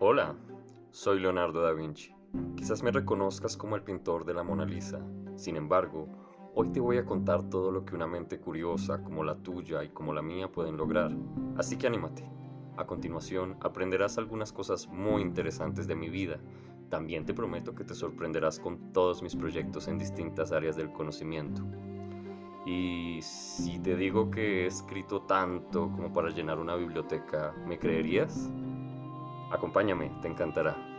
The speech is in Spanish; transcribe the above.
Hola, soy Leonardo da Vinci. Quizás me reconozcas como el pintor de la Mona Lisa. Sin embargo, hoy te voy a contar todo lo que una mente curiosa como la tuya y como la mía pueden lograr. Así que anímate. A continuación, aprenderás algunas cosas muy interesantes de mi vida. También te prometo que te sorprenderás con todos mis proyectos en distintas áreas del conocimiento. Y si te digo que he escrito tanto como para llenar una biblioteca, ¿me creerías? Acompáñame, te encantará.